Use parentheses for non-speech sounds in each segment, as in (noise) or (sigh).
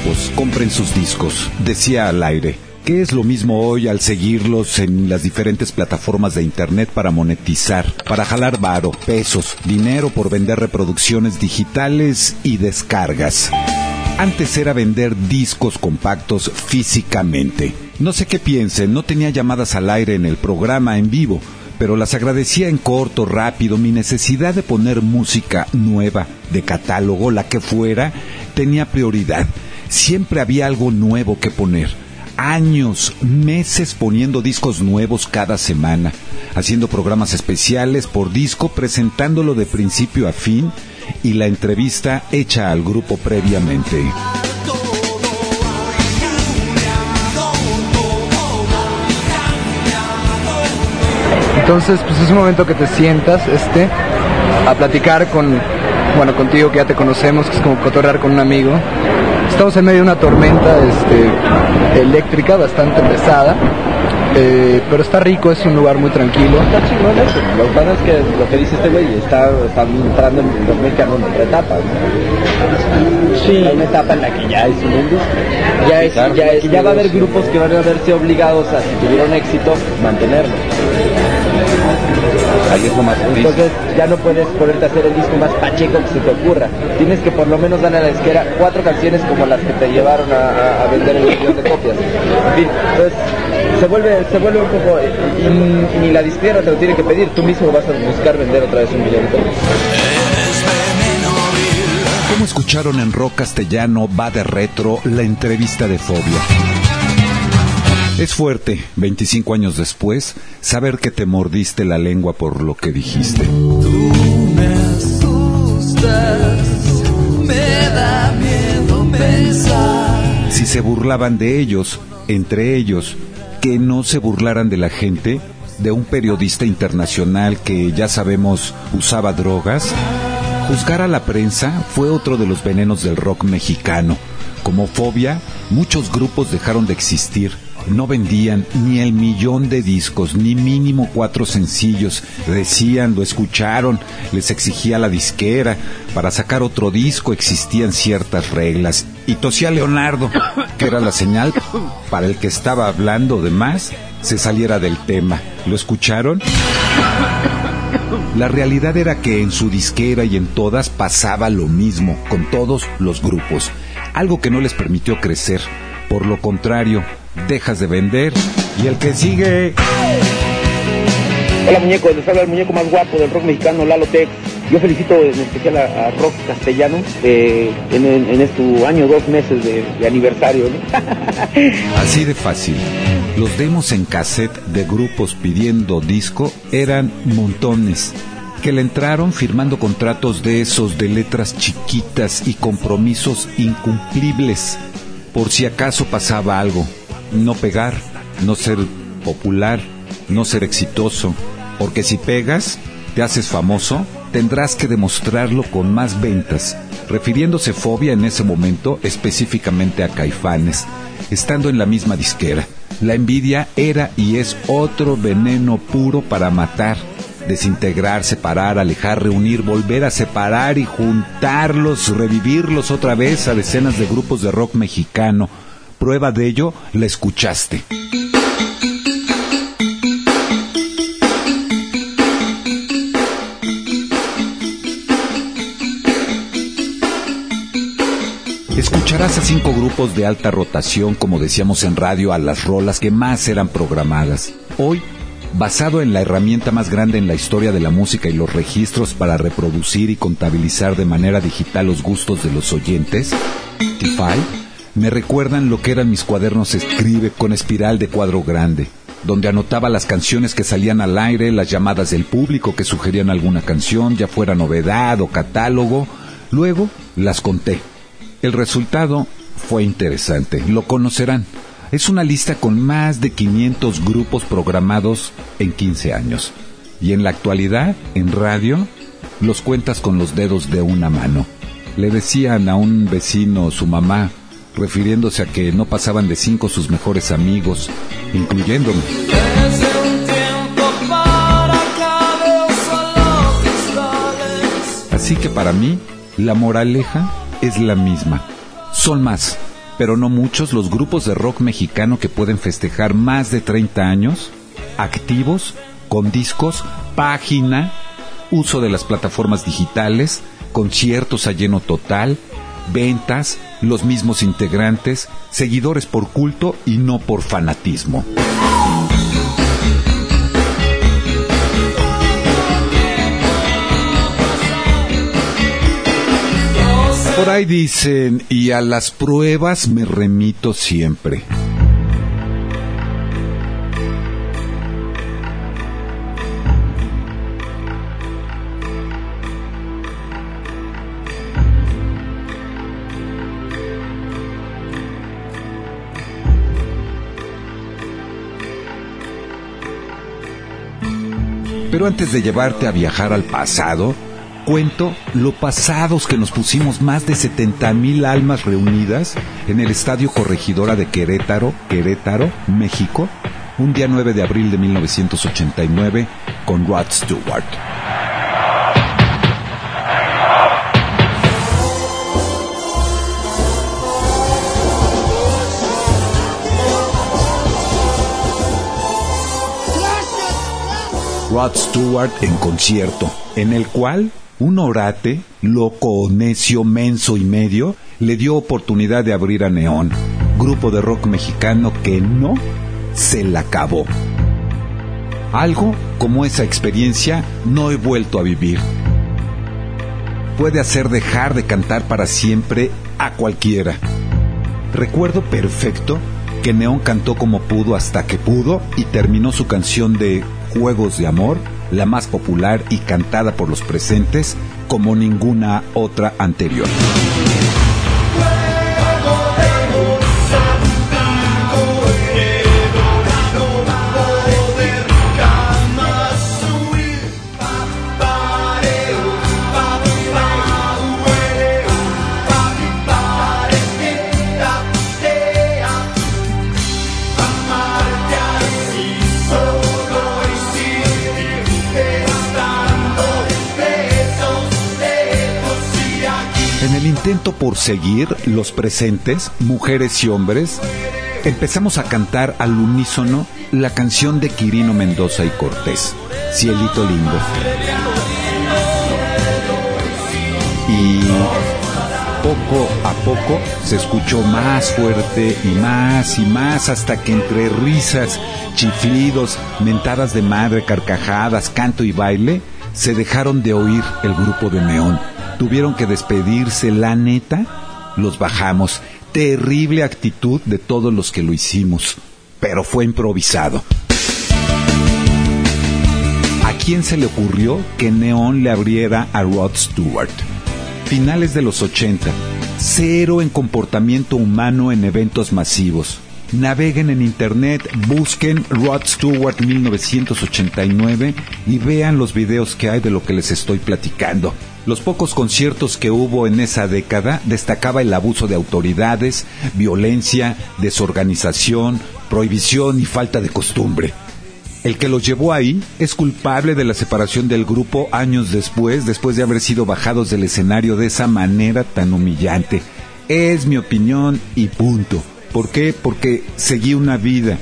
grupos, compren sus discos, decía al aire. ¿Qué es lo mismo hoy al seguirlos en las diferentes plataformas de internet para monetizar, para jalar varo, pesos, dinero por vender reproducciones digitales y descargas? Antes era vender discos compactos físicamente. No sé qué piensen, no tenía llamadas al aire en el programa en vivo, pero las agradecía en corto, rápido. Mi necesidad de poner música nueva, de catálogo, la que fuera, tenía prioridad. Siempre había algo nuevo que poner años, meses poniendo discos nuevos cada semana, haciendo programas especiales por disco, presentándolo de principio a fin y la entrevista hecha al grupo previamente. Entonces, pues es un momento que te sientas, este, a platicar con, bueno, contigo que ya te conocemos, que es como cotorrear con un amigo. Estamos en medio de una tormenta este, eléctrica bastante pesada, eh, pero está rico, es un lugar muy tranquilo. Está chingón eso. Lo que pasa es que lo que dice este güey está, está entrando en los mexicanos en otra etapa. ¿no? Sí. Hay una etapa en la que ya es una industria. Ya, es, claro. ya, es- ya va a haber grupos que van a verse obligados a, si tuvieron éxito, mantenerlo. Ahí es lo más difícil. Entonces ya no puedes ponerte a hacer el disco más pacheco que se te ocurra. Tienes que por lo menos darle a la disquera cuatro canciones como las que te llevaron a, a- a vender el millón de copias. En fin, entonces se vuelve, se vuelve un poco... Y, y ni la disquera te lo tiene que pedir, tú mismo vas a buscar vender otra vez un millón de copias. ¿Cómo escucharon en rock castellano va de retro la entrevista de Fobia? Es fuerte, 25 años después, saber que te mordiste la lengua por lo que dijiste. Si se burlaban de ellos, entre ellos, que no se burlaran de la gente, de un periodista internacional que ya sabemos usaba drogas, Juzgar a la prensa fue otro de los venenos del rock mexicano. Como fobia, muchos grupos dejaron de existir. No vendían ni el millón de discos, ni mínimo cuatro sencillos. Decían, lo escucharon, les exigía la disquera. Para sacar otro disco existían ciertas reglas. Y tosía Leonardo, que era la señal para el que estaba hablando de más, se saliera del tema. ¿Lo escucharon? La realidad era que en su disquera y en todas pasaba lo mismo, con todos los grupos, algo que no les permitió crecer. Por lo contrario, dejas de vender y el que sigue... Hola muñecos, les habla el muñeco más guapo del rock mexicano, Lalo Tex. Yo felicito en especial a, a Rock Castellano eh, en, en, en este año, dos meses de, de aniversario. ¿no? (laughs) Así de fácil. Los demos en cassette de grupos pidiendo disco eran montones, que le entraron firmando contratos de esos de letras chiquitas y compromisos incumplibles, por si acaso pasaba algo. No pegar, no ser popular, no ser exitoso, porque si pegas, te haces famoso, tendrás que demostrarlo con más ventas, refiriéndose fobia en ese momento específicamente a Caifanes, estando en la misma disquera. La envidia era y es otro veneno puro para matar, desintegrar, separar, alejar, reunir, volver a separar y juntarlos, revivirlos otra vez a decenas de grupos de rock mexicano. Prueba de ello la escuchaste. Escucharás a cinco grupos de alta rotación, como decíamos en radio, a las rolas que más eran programadas. Hoy, basado en la herramienta más grande en la historia de la música y los registros para reproducir y contabilizar de manera digital los gustos de los oyentes, Tify, me recuerdan lo que eran mis cuadernos escribe con espiral de cuadro grande, donde anotaba las canciones que salían al aire, las llamadas del público que sugerían alguna canción, ya fuera novedad o catálogo, luego las conté. El resultado fue interesante, lo conocerán. Es una lista con más de 500 grupos programados en 15 años. Y en la actualidad, en radio, los cuentas con los dedos de una mano. Le decían a un vecino su mamá, refiriéndose a que no pasaban de cinco sus mejores amigos, incluyéndome. Así que para mí, la moraleja es la misma. Son más, pero no muchos los grupos de rock mexicano que pueden festejar más de 30 años, activos, con discos, página, uso de las plataformas digitales, conciertos a lleno total, ventas, los mismos integrantes, seguidores por culto y no por fanatismo. Por ahí dicen, y a las pruebas me remito siempre. Pero antes de llevarte a viajar al pasado, cuento lo pasados que nos pusimos más de 70 mil almas reunidas en el Estadio Corregidora de Querétaro, Querétaro, México, un día 9 de abril de 1989 con Rod Stewart. Rod Stewart en concierto, en el cual un orate, loco, necio, menso y medio, le dio oportunidad de abrir a Neón, grupo de rock mexicano que no se la acabó. Algo como esa experiencia no he vuelto a vivir. Puede hacer dejar de cantar para siempre a cualquiera. Recuerdo perfecto que Neón cantó como pudo hasta que pudo y terminó su canción de Juegos de Amor, la más popular y cantada por los presentes como ninguna otra anterior. Por seguir los presentes, mujeres y hombres, empezamos a cantar al unísono la canción de Quirino Mendoza y Cortés, Cielito Lindo. Y poco a poco se escuchó más fuerte y más y más hasta que entre risas, chiflidos, mentadas de madre, carcajadas, canto y baile, se dejaron de oír el grupo de Neón tuvieron que despedirse, la neta, los bajamos. Terrible actitud de todos los que lo hicimos, pero fue improvisado. ¿A quién se le ocurrió que Neon le abriera a Rod Stewart? Finales de los 80, cero en comportamiento humano en eventos masivos. Naveguen en internet, busquen Rod Stewart 1989 y vean los videos que hay de lo que les estoy platicando. Los pocos conciertos que hubo en esa década destacaba el abuso de autoridades, violencia, desorganización, prohibición y falta de costumbre. El que los llevó ahí es culpable de la separación del grupo años después, después de haber sido bajados del escenario de esa manera tan humillante. Es mi opinión y punto. ¿Por qué? Porque seguí una vida,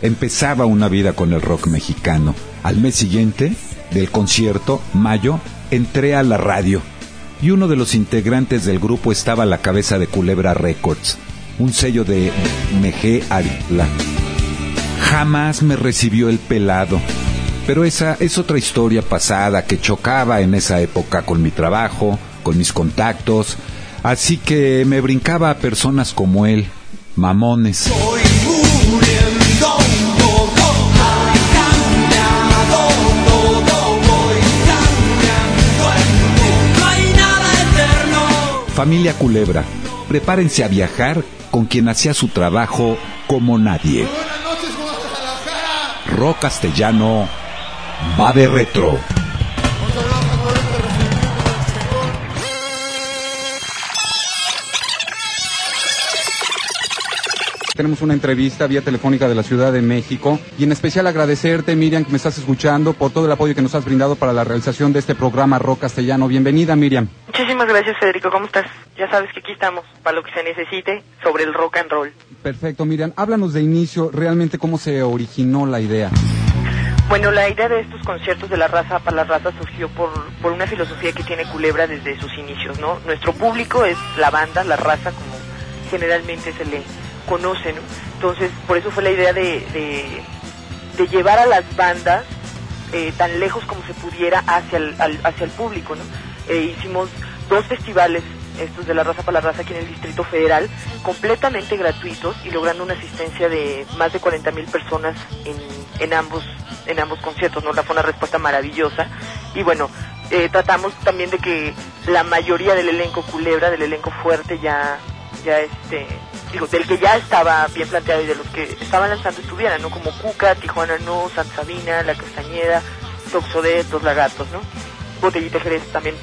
empezaba una vida con el rock mexicano. Al mes siguiente del concierto, mayo, entré a la radio y uno de los integrantes del grupo estaba a la cabeza de Culebra Records, un sello de Meje Aripla. Jamás me recibió el pelado, pero esa es otra historia pasada que chocaba en esa época con mi trabajo, con mis contactos, así que me brincaba a personas como él, mamones. Familia Culebra, prepárense a viajar con quien hacía su trabajo como nadie. Rock Castellano va de retro. Tenemos una entrevista vía telefónica de la Ciudad de México y en especial agradecerte, Miriam, que me estás escuchando por todo el apoyo que nos has brindado para la realización de este programa Rock Castellano. Bienvenida, Miriam. Muchísimas gracias, Federico. ¿Cómo estás? Ya sabes que aquí estamos para lo que se necesite sobre el rock and roll. Perfecto, Miriam. Háblanos de inicio, realmente cómo se originó la idea. Bueno, la idea de estos conciertos de la raza para la raza surgió por, por una filosofía que tiene Culebra desde sus inicios, ¿no? Nuestro público es la banda, la raza, como generalmente se le conoce, ¿no? Entonces, por eso fue la idea de, de, llevar a las bandas eh, tan lejos como se pudiera hacia el, hacia el público, ¿no? Eh, hicimos dos festivales estos de la raza para la raza aquí en el Distrito Federal, completamente gratuitos y logrando una asistencia de más de 40 mil personas en, en ambos en ambos conciertos, ¿no? La fue una respuesta maravillosa. Y bueno, eh, tratamos también de que la mayoría del elenco culebra, del elenco fuerte, ya, ya este, digo, del que ya estaba bien planteado y de los que estaban lanzando estuvieran, ¿no? Como Cuca, Tijuana No, Santa Sabina, La Castañeda, Toxodet, Los Lagartos, ¿no? Botellita Jerez también.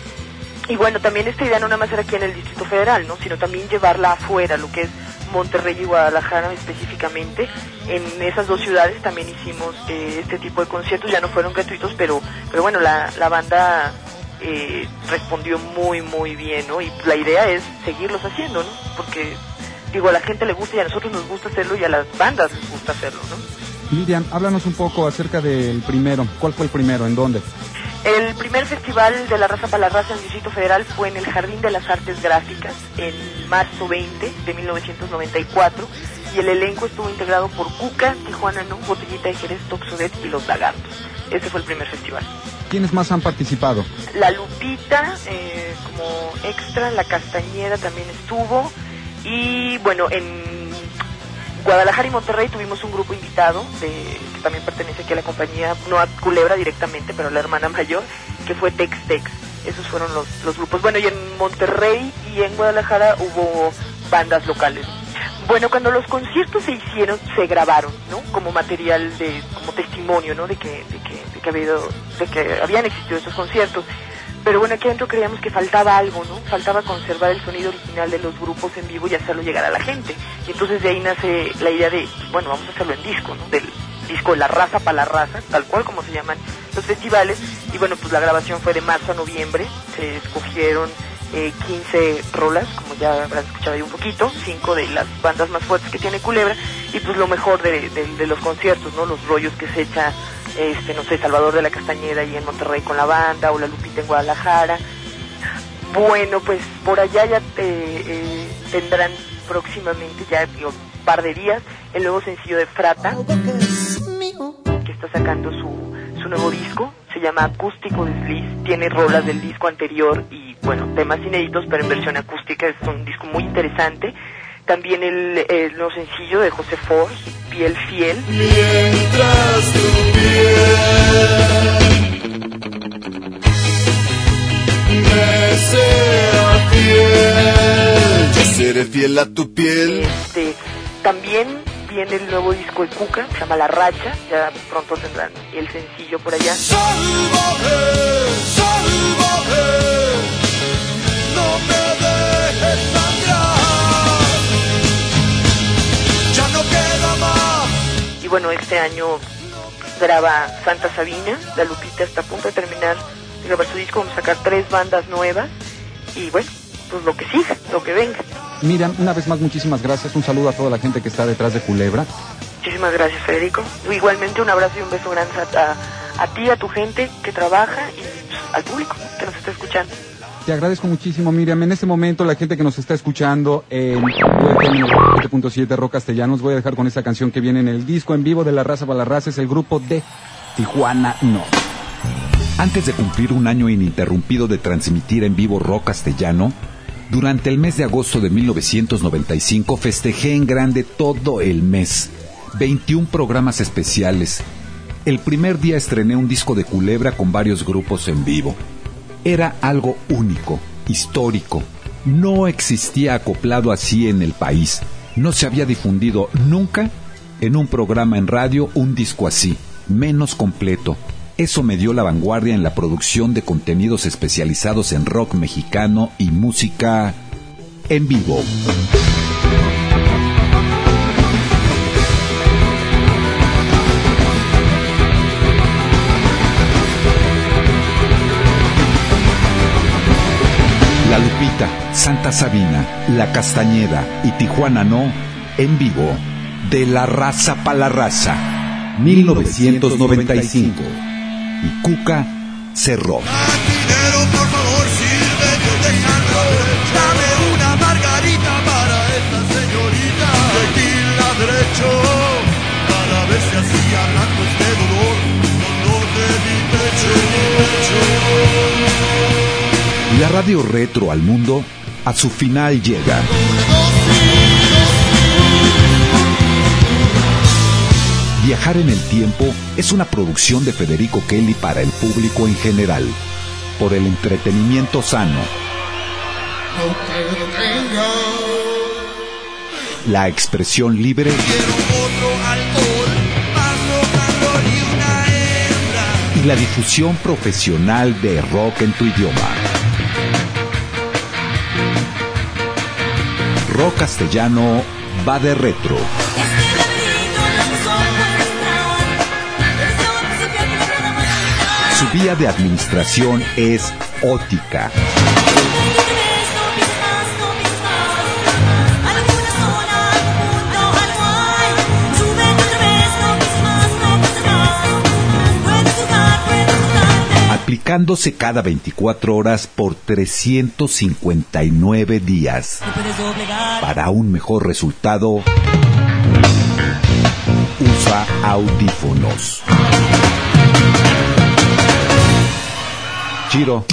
Y bueno, también esta idea no nada más era aquí en el Distrito Federal, ¿no? Sino también llevarla afuera, lo que es Monterrey y Guadalajara específicamente. En esas dos ciudades también hicimos eh, este tipo de conciertos, ya no fueron gratuitos, pero, pero bueno, la, la banda eh, respondió muy, muy bien, ¿no? Y la idea es seguirlos haciendo, ¿no? Porque, digo, a la gente le gusta y a nosotros nos gusta hacerlo y a las bandas les gusta hacerlo, ¿no? Miriam, háblanos un poco acerca del primero. ¿Cuál fue el primero? ¿En dónde? El primer festival de la raza para la raza en el Distrito Federal fue en el Jardín de las Artes Gráficas en marzo 20 de 1994 y el elenco estuvo integrado por Cuca, Tijuana No, Botellita de Jerez, Toxodet y Los Lagartos. Ese fue el primer festival. ¿Quiénes más han participado? La Lupita, eh, como extra, la Castañeda también estuvo y bueno, en Guadalajara y Monterrey tuvimos un grupo invitado de, que también pertenece aquí a la compañía, no a Culebra directamente, pero a la hermana mayor, que fue Tex Tex. Esos fueron los, los grupos. Bueno, y en Monterrey y en Guadalajara hubo bandas locales. Bueno, cuando los conciertos se hicieron, se grabaron, ¿no? Como material de, como testimonio, ¿no? De que, de que, de que, había, de que habían existido estos conciertos. Pero bueno, aquí adentro creíamos que faltaba algo, ¿no? Faltaba conservar el sonido original de los grupos en vivo y hacerlo llegar a la gente. Y entonces de ahí nace la idea de, bueno, vamos a hacerlo en disco, ¿no? Del disco La Raza para la Raza, tal cual como se llaman los festivales. Y bueno, pues la grabación fue de marzo a noviembre. Se escogieron eh, 15 rolas, como ya habrán escuchado ahí un poquito, cinco de las bandas más fuertes que tiene Culebra. Y pues lo mejor de, de, de los conciertos, ¿no? Los rollos que se echa este, no sé, Salvador de la Castañeda y en Monterrey con la banda, o la Lupita en Guadalajara. Bueno, pues por allá ya eh, tendrán próximamente, ya digo, un par de días, el nuevo sencillo de Frata, que está sacando su, su nuevo disco, se llama Acústico Desliz, tiene rolas del disco anterior y, bueno, temas inéditos, pero en versión acústica, es un disco muy interesante. También el, el nuevo sencillo de José Forge, Piel Fiel. Mientras piel me sea fiel, yo seré fiel a tu piel. Este, también viene el nuevo disco de Cuca, se llama La Racha, ya pronto tendrán el sencillo por allá. Salvaje, salvaje, no me dejes sangrar, ya no queda más. Y bueno, este año graba Santa Sabina, la Lupita está a punto de terminar de grabar su disco, vamos a sacar tres bandas nuevas y bueno, pues lo que siga, lo que venga. Miriam, una vez más, muchísimas gracias. Un saludo a toda la gente que está detrás de Culebra. Muchísimas gracias, Federico. Igualmente un abrazo y un beso grande a, a, a ti, a tu gente que trabaja y pues, al público que nos está escuchando. Te agradezco muchísimo, Miriam. En este momento, la gente que nos está escuchando en UFM 7.7 Rock Castellanos, voy a dejar con esta canción que viene en el disco en vivo de La Raza para la Raza, es el grupo de Tijuana No. Antes de cumplir un año ininterrumpido de transmitir en vivo rock castellano, durante el mes de agosto de 1995 festejé en grande todo el mes. 21 programas especiales. El primer día estrené un disco de culebra con varios grupos en vivo. Era algo único, histórico. No existía acoplado así en el país. No se había difundido nunca en un programa en radio un disco así, menos completo. Eso me dio la vanguardia en la producción de contenidos especializados en rock mexicano y música en vivo. La Lupita, Santa Sabina, La Castañeda y Tijuana No, en vivo, de la raza pa' la raza, 1995. Y Cuca cerró. Dame una margarita para esta señorita. Derecho, La radio retro al mundo a su final llega. Viajar en el tiempo es una producción de Federico Kelly para el público en general, por el entretenimiento sano. La expresión libre y la difusión profesional de rock en tu idioma. Castellano va de retro. Su vía de administración es ótica. Jugarte. aplicándose cada 24 horas por 359 días. Para un mejor resultado, usa audífonos. Chiro.